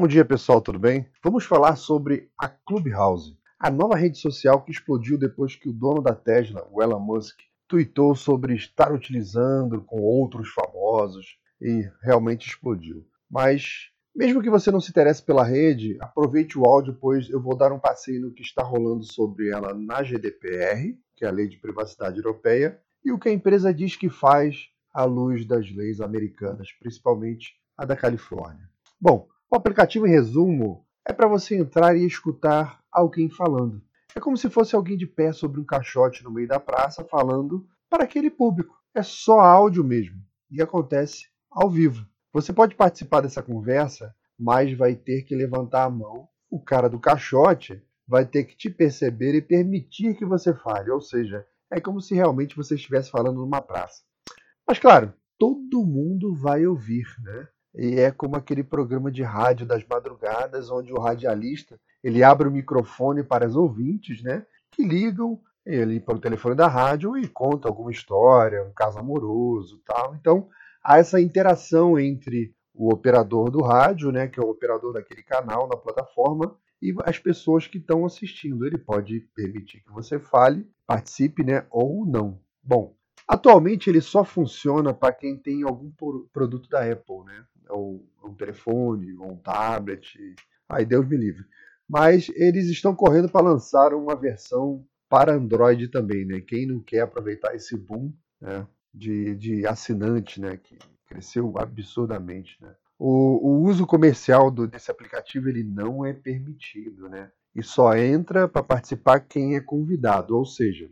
Bom dia, pessoal, tudo bem? Vamos falar sobre a Clubhouse, a nova rede social que explodiu depois que o dono da Tesla, o Elon Musk, tweetou sobre estar utilizando com outros famosos e realmente explodiu. Mas, mesmo que você não se interesse pela rede, aproveite o áudio, pois eu vou dar um passeio no que está rolando sobre ela na GDPR, que é a Lei de Privacidade Europeia, e o que a empresa diz que faz à luz das leis americanas, principalmente a da Califórnia. Bom, o aplicativo, em resumo, é para você entrar e escutar alguém falando. É como se fosse alguém de pé sobre um caixote no meio da praça falando para aquele público. É só áudio mesmo e acontece ao vivo. Você pode participar dessa conversa, mas vai ter que levantar a mão. O cara do caixote vai ter que te perceber e permitir que você fale, ou seja, é como se realmente você estivesse falando numa praça. Mas claro, todo mundo vai ouvir, né? E é como aquele programa de rádio das madrugadas, onde o radialista ele abre o microfone para os ouvintes, né? Que ligam ele para o telefone da rádio e conta alguma história, um caso amoroso, tal. Então há essa interação entre o operador do rádio, né, que é o operador daquele canal na plataforma, e as pessoas que estão assistindo. Ele pode permitir que você fale, participe, né, ou não. Bom, atualmente ele só funciona para quem tem algum produto da Apple, né? ou um telefone, ou um tablet. Aí Deus me livre. Mas eles estão correndo para lançar uma versão para Android também, né? Quem não quer aproveitar esse boom né, de, de assinante, né? Que cresceu absurdamente, né? O, o uso comercial do, desse aplicativo ele não é permitido, né? E só entra para participar quem é convidado, ou seja,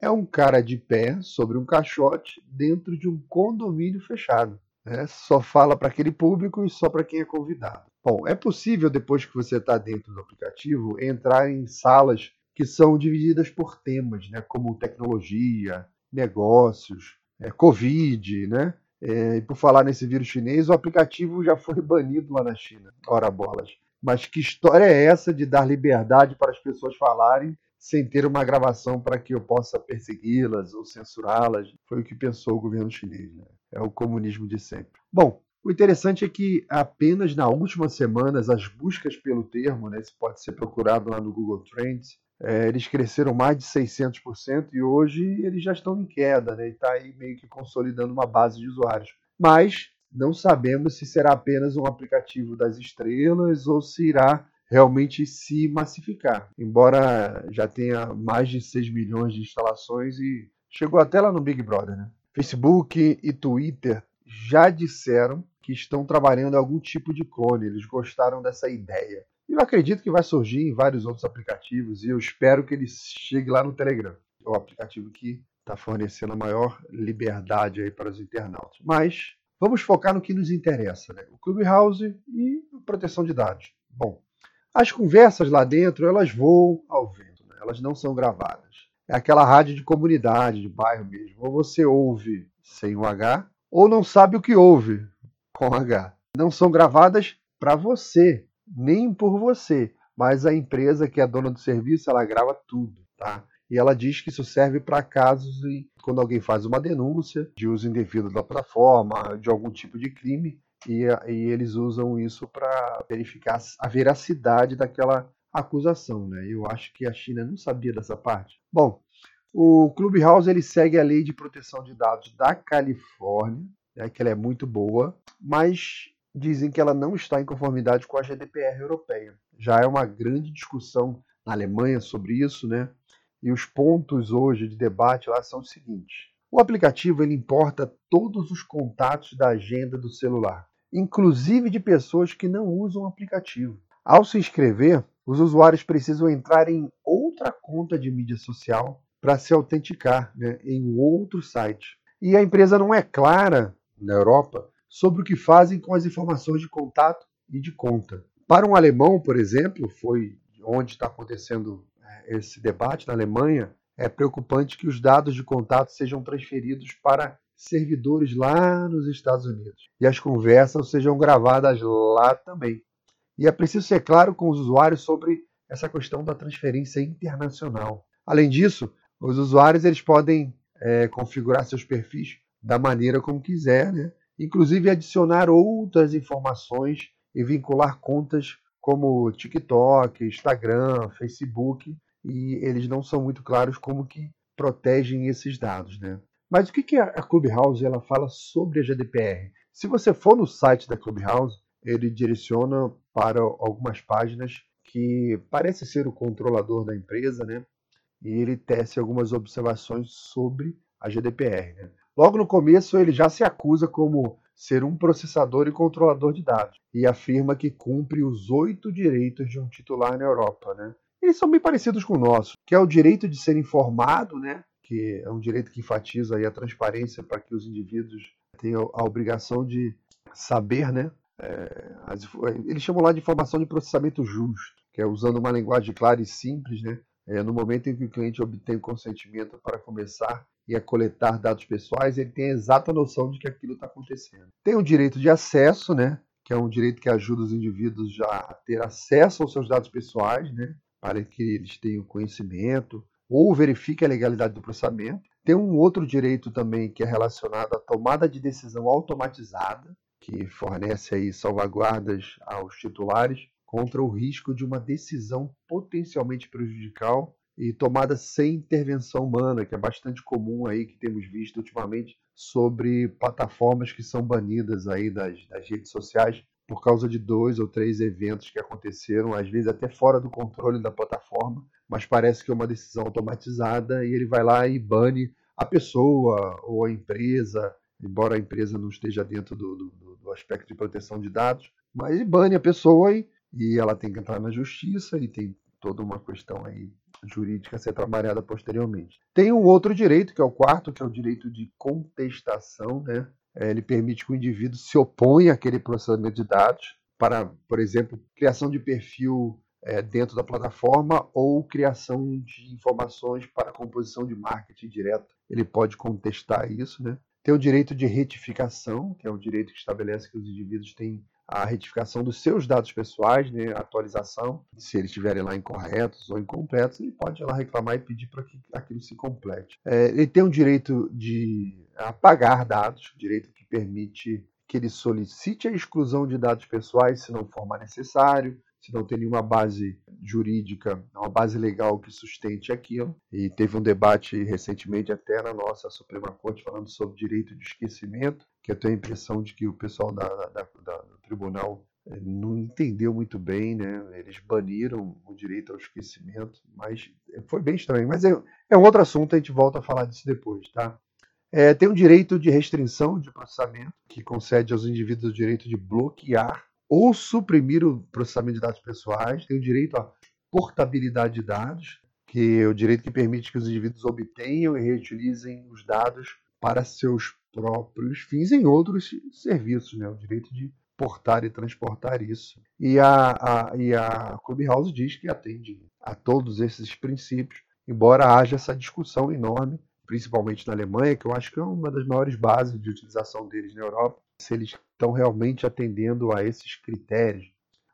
é um cara de pé sobre um caixote dentro de um condomínio fechado. Né? Só fala para aquele público e só para quem é convidado. Bom, é possível, depois que você está dentro do aplicativo, entrar em salas que são divididas por temas, né? como tecnologia, negócios, é, Covid, né? É, e por falar nesse vírus chinês, o aplicativo já foi banido lá na China. Ora bolas. Mas que história é essa de dar liberdade para as pessoas falarem sem ter uma gravação para que eu possa persegui-las ou censurá-las? Foi o que pensou o governo chinês. Né? É o comunismo de sempre. Bom, o interessante é que apenas nas últimas semanas as buscas pelo termo, né, isso pode ser procurado lá no Google Trends, é, eles cresceram mais de 600% e hoje eles já estão em queda, né, e está aí meio que consolidando uma base de usuários. Mas não sabemos se será apenas um aplicativo das estrelas ou se irá realmente se massificar. Embora já tenha mais de 6 milhões de instalações e chegou até lá no Big Brother, né? Facebook e Twitter já disseram que estão trabalhando algum tipo de clone, eles gostaram dessa ideia. E eu acredito que vai surgir em vários outros aplicativos e eu espero que ele chegue lá no Telegram. É o aplicativo que está fornecendo a maior liberdade aí para os internautas. Mas vamos focar no que nos interessa, né? O Clubhouse e proteção de dados. Bom, as conversas lá dentro, elas voam ao vento, né? elas não são gravadas. É aquela rádio de comunidade, de bairro mesmo. Ou você ouve sem o H, ou não sabe o que ouve com H. Não são gravadas para você, nem por você, mas a empresa que é dona do serviço, ela grava tudo, tá? E ela diz que isso serve para casos e quando alguém faz uma denúncia de uso indevido da plataforma, de algum tipo de crime, e, e eles usam isso para verificar a veracidade daquela acusação, né? Eu acho que a China não sabia dessa parte. Bom, o Clubhouse ele segue a lei de proteção de dados da Califórnia, né, que ela é muito boa, mas dizem que ela não está em conformidade com a GDPR europeia. Já é uma grande discussão na Alemanha sobre isso, né? E os pontos hoje de debate lá são os seguintes. O aplicativo ele importa todos os contatos da agenda do celular, inclusive de pessoas que não usam o aplicativo. Ao se inscrever, os usuários precisam entrar em outra conta de mídia social para se autenticar né, em outro site. E a empresa não é clara na Europa sobre o que fazem com as informações de contato e de conta. Para um alemão, por exemplo, foi onde está acontecendo é, esse debate na Alemanha, é preocupante que os dados de contato sejam transferidos para servidores lá nos Estados Unidos e as conversas sejam gravadas lá também. E é preciso ser claro com os usuários sobre essa questão da transferência internacional. Além disso, os usuários eles podem é, configurar seus perfis da maneira como quiser, né? inclusive adicionar outras informações e vincular contas como TikTok, Instagram, Facebook, e eles não são muito claros como que protegem esses dados, né? Mas o que, a Clubhouse ela fala sobre a GDPR? Se você for no site da Clubhouse, ele direciona para algumas páginas que parece ser o controlador da empresa, né? E ele tece algumas observações sobre a GDPR. Né? Logo no começo, ele já se acusa como ser um processador e controlador de dados e afirma que cumpre os oito direitos de um titular na Europa, né? Eles são bem parecidos com o nosso, que é o direito de ser informado, né? Que é um direito que enfatiza a transparência para que os indivíduos tenham a obrigação de saber, né? É, as, eles chamam lá de informação de processamento justo, que é usando uma linguagem clara e simples, né? É, no momento em que o cliente obtém o consentimento para começar e a coletar dados pessoais, ele tem a exata noção de que aquilo está acontecendo. Tem o direito de acesso, né? Que é um direito que ajuda os indivíduos já a ter acesso aos seus dados pessoais, né? Para que eles tenham conhecimento ou verifique a legalidade do processamento. Tem um outro direito também que é relacionado à tomada de decisão automatizada, que fornece aí salvaguardas aos titulares contra o risco de uma decisão potencialmente prejudicial e tomada sem intervenção humana, que é bastante comum aí que temos visto ultimamente sobre plataformas que são banidas aí das, das redes sociais por causa de dois ou três eventos que aconteceram, às vezes até fora do controle da plataforma, mas parece que é uma decisão automatizada e ele vai lá e bane a pessoa ou a empresa, embora a empresa não esteja dentro do, do, do aspecto de proteção de dados, mas bane a pessoa e, e ela tem que entrar na justiça e tem toda uma questão aí jurídica a ser trabalhada posteriormente. Tem um outro direito, que é o quarto, que é o direito de contestação, né? É, ele permite que o indivíduo se oponha àquele processamento de dados para, por exemplo, criação de perfil é, dentro da plataforma ou criação de informações para composição de marketing direto. Ele pode contestar isso, né? Tem o direito de retificação, que é o direito que estabelece que os indivíduos têm a retificação dos seus dados pessoais, né, atualização, se eles estiverem lá incorretos ou incompletos, ele pode ir lá reclamar e pedir para que aquilo se complete. É, ele tem o direito de apagar dados, direito que permite que ele solicite a exclusão de dados pessoais se não for mais necessário, se não tem nenhuma base jurídica, uma base legal que sustente aquilo. E teve um debate recentemente até na nossa Suprema Corte falando sobre direito de esquecimento, que eu tenho a impressão de que o pessoal da, da, da, do tribunal eh, não entendeu muito bem, né? Eles baniram o direito ao esquecimento, mas foi bem estranho. Mas é, é um outro assunto, a gente volta a falar disso depois, tá? É, tem o direito de restrição de processamento, que concede aos indivíduos o direito de bloquear ou suprimir o processamento de dados pessoais, tem o direito à portabilidade de dados, que é o direito que permite que os indivíduos obtenham e reutilizem os dados para seus próprios fins em outros serviços, né? o direito de portar e transportar isso. E a, a, e a Clubhouse diz que atende a todos esses princípios, embora haja essa discussão enorme, principalmente na Alemanha, que eu acho que é uma das maiores bases de utilização deles na Europa, se eles estão realmente atendendo a esses critérios.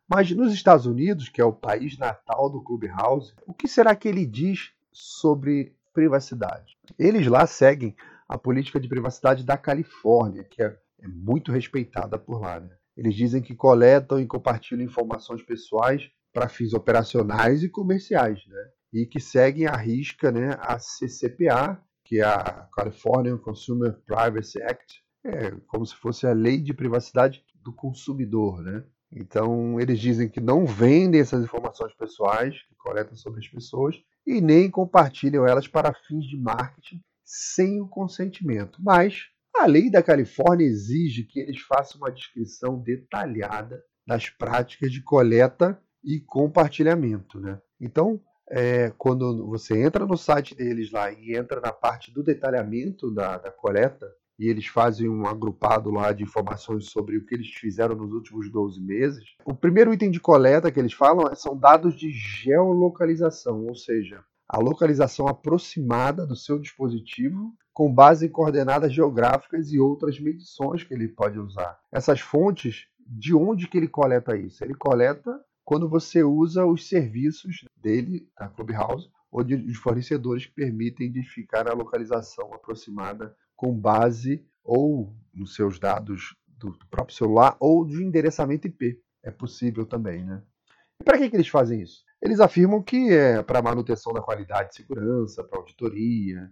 Mas nos Estados Unidos, que é o país natal do Clubhouse, o que será que ele diz sobre privacidade? Eles lá seguem a política de privacidade da Califórnia, que é, é muito respeitada por lá. Né? Eles dizem que coletam e compartilham informações pessoais para fins operacionais e comerciais, né? e que seguem à risca né, a CCPA, que é a California Consumer Privacy Act, é como se fosse a lei de privacidade do consumidor, né? Então, eles dizem que não vendem essas informações pessoais que coletam sobre as pessoas e nem compartilham elas para fins de marketing sem o consentimento. Mas a lei da Califórnia exige que eles façam uma descrição detalhada das práticas de coleta e compartilhamento. Né? Então, é, quando você entra no site deles lá e entra na parte do detalhamento da, da coleta, e eles fazem um agrupado lá de informações sobre o que eles fizeram nos últimos 12 meses. O primeiro item de coleta que eles falam são dados de geolocalização, ou seja, a localização aproximada do seu dispositivo com base em coordenadas geográficas e outras medições que ele pode usar. Essas fontes, de onde que ele coleta isso? Ele coleta quando você usa os serviços dele, da Clubhouse, ou de fornecedores que permitem identificar a localização aproximada com base ou nos seus dados do próprio celular ou de endereçamento IP. é possível também, né? E para que, que eles fazem isso? Eles afirmam que é para manutenção da qualidade de segurança, para auditoria,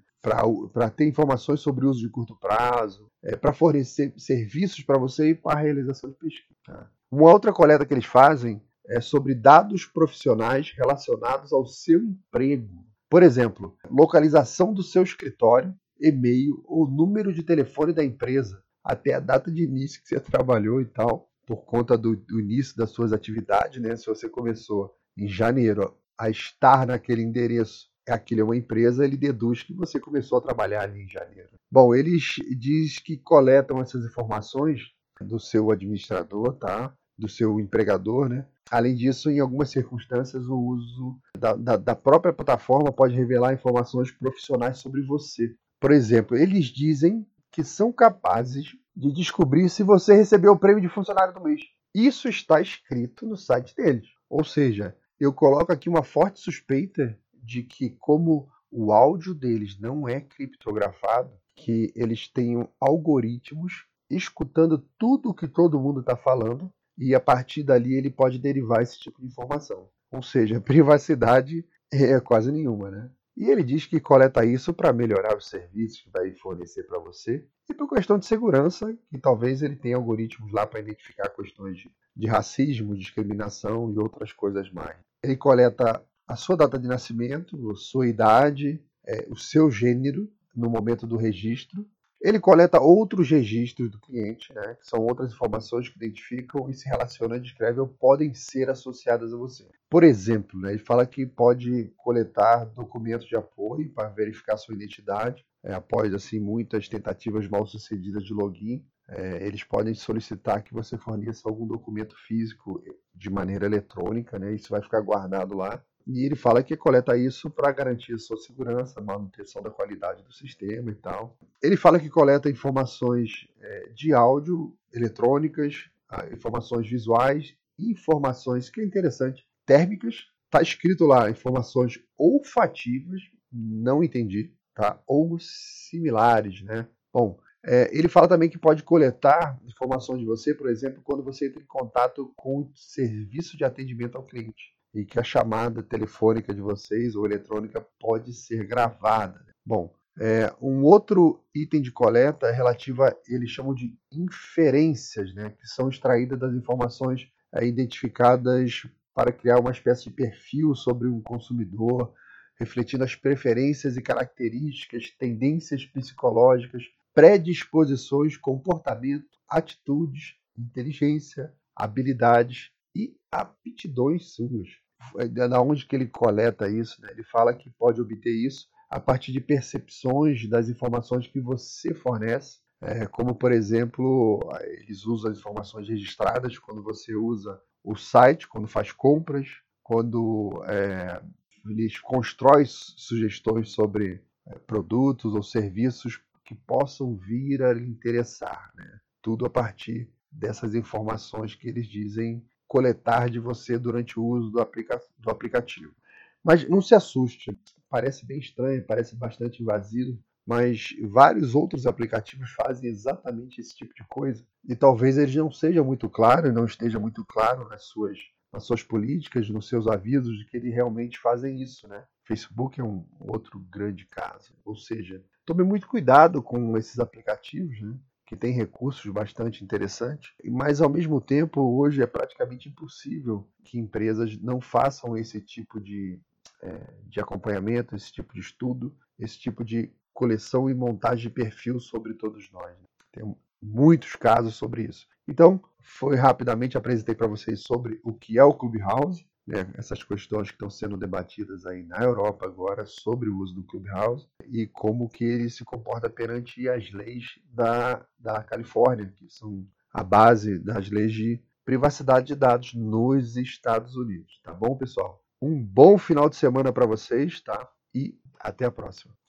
para ter informações sobre uso de curto prazo, é, para fornecer serviços para você e para a realização de pesquisa. Tá? Uma outra coleta que eles fazem é sobre dados profissionais relacionados ao seu emprego. Por exemplo, localização do seu escritório, e-mail ou número de telefone da empresa, até a data de início que você trabalhou e tal, por conta do, do início das suas atividades, né? Se você começou em janeiro a estar naquele endereço, aquilo é uma empresa, ele deduz que você começou a trabalhar ali em janeiro. Bom, eles diz que coletam essas informações do seu administrador, tá? Do seu empregador, né? Além disso, em algumas circunstâncias, o uso da, da, da própria plataforma pode revelar informações profissionais sobre você. Por exemplo, eles dizem que são capazes de descobrir se você recebeu o prêmio de funcionário do mês. Isso está escrito no site deles. Ou seja, eu coloco aqui uma forte suspeita de que, como o áudio deles não é criptografado, que eles tenham algoritmos escutando tudo o que todo mundo está falando e a partir dali ele pode derivar esse tipo de informação. Ou seja, privacidade é quase nenhuma, né? E ele diz que coleta isso para melhorar os serviços que vai fornecer para você e por questão de segurança, que talvez ele tenha algoritmos lá para identificar questões de, de racismo, discriminação e outras coisas mais. Ele coleta a sua data de nascimento, sua idade, é, o seu gênero no momento do registro ele coleta outros registros do cliente, né, que são outras informações que identificam e se relacionam, descrevem ou podem ser associadas a você. Por exemplo, né, ele fala que pode coletar documentos de apoio para verificar sua identidade, é, após assim muitas tentativas mal sucedidas de login. É, eles podem solicitar que você forneça algum documento físico de maneira eletrônica, né, isso vai ficar guardado lá. E ele fala que coleta isso para garantir sua segurança, manutenção da qualidade do sistema e tal. Ele fala que coleta informações é, de áudio, eletrônicas, ah, informações visuais, informações, que é interessante, térmicas. Está escrito lá informações olfativas, não entendi, tá? Ou similares, né? Bom, é, ele fala também que pode coletar informações de você, por exemplo, quando você entra em contato com o serviço de atendimento ao cliente e que a chamada telefônica de vocês ou eletrônica pode ser gravada. Bom, é, um outro item de coleta é relativo a, eles chamam de inferências, né, que são extraídas das informações é, identificadas para criar uma espécie de perfil sobre um consumidor, refletindo as preferências e características, tendências psicológicas, predisposições, comportamento, atitudes, inteligência, habilidades e aptidões suas. É, da onde que ele coleta isso, né? Ele fala que pode obter isso a partir de percepções das informações que você fornece, é, como por exemplo, eles usam as informações registradas quando você usa o site, quando faz compras, quando é, eles constroem sugestões sobre é, produtos ou serviços que possam vir a lhe interessar, né? Tudo a partir dessas informações que eles dizem coletar de você durante o uso do, aplica do aplicativo. Mas não se assuste, parece bem estranho, parece bastante invasivo, mas vários outros aplicativos fazem exatamente esse tipo de coisa. E talvez eles não sejam muito claros, não esteja muito claro nas suas, nas suas políticas, nos seus avisos de que eles realmente fazem isso, né? Facebook é um outro grande caso. Ou seja, tome muito cuidado com esses aplicativos, né? Que tem recursos bastante interessantes, mas ao mesmo tempo hoje é praticamente impossível que empresas não façam esse tipo de, é, de acompanhamento, esse tipo de estudo, esse tipo de coleção e montagem de perfil sobre todos nós. Né? Tem muitos casos sobre isso. Então, foi rapidamente apresentei para vocês sobre o que é o Clubhouse, né, essas questões que estão sendo debatidas aí na Europa agora sobre o uso do Clubhouse e como que ele se comporta perante as leis da, da Califórnia, que são a base das leis de privacidade de dados nos Estados Unidos. Tá bom, pessoal? Um bom final de semana para vocês, tá? E até a próxima.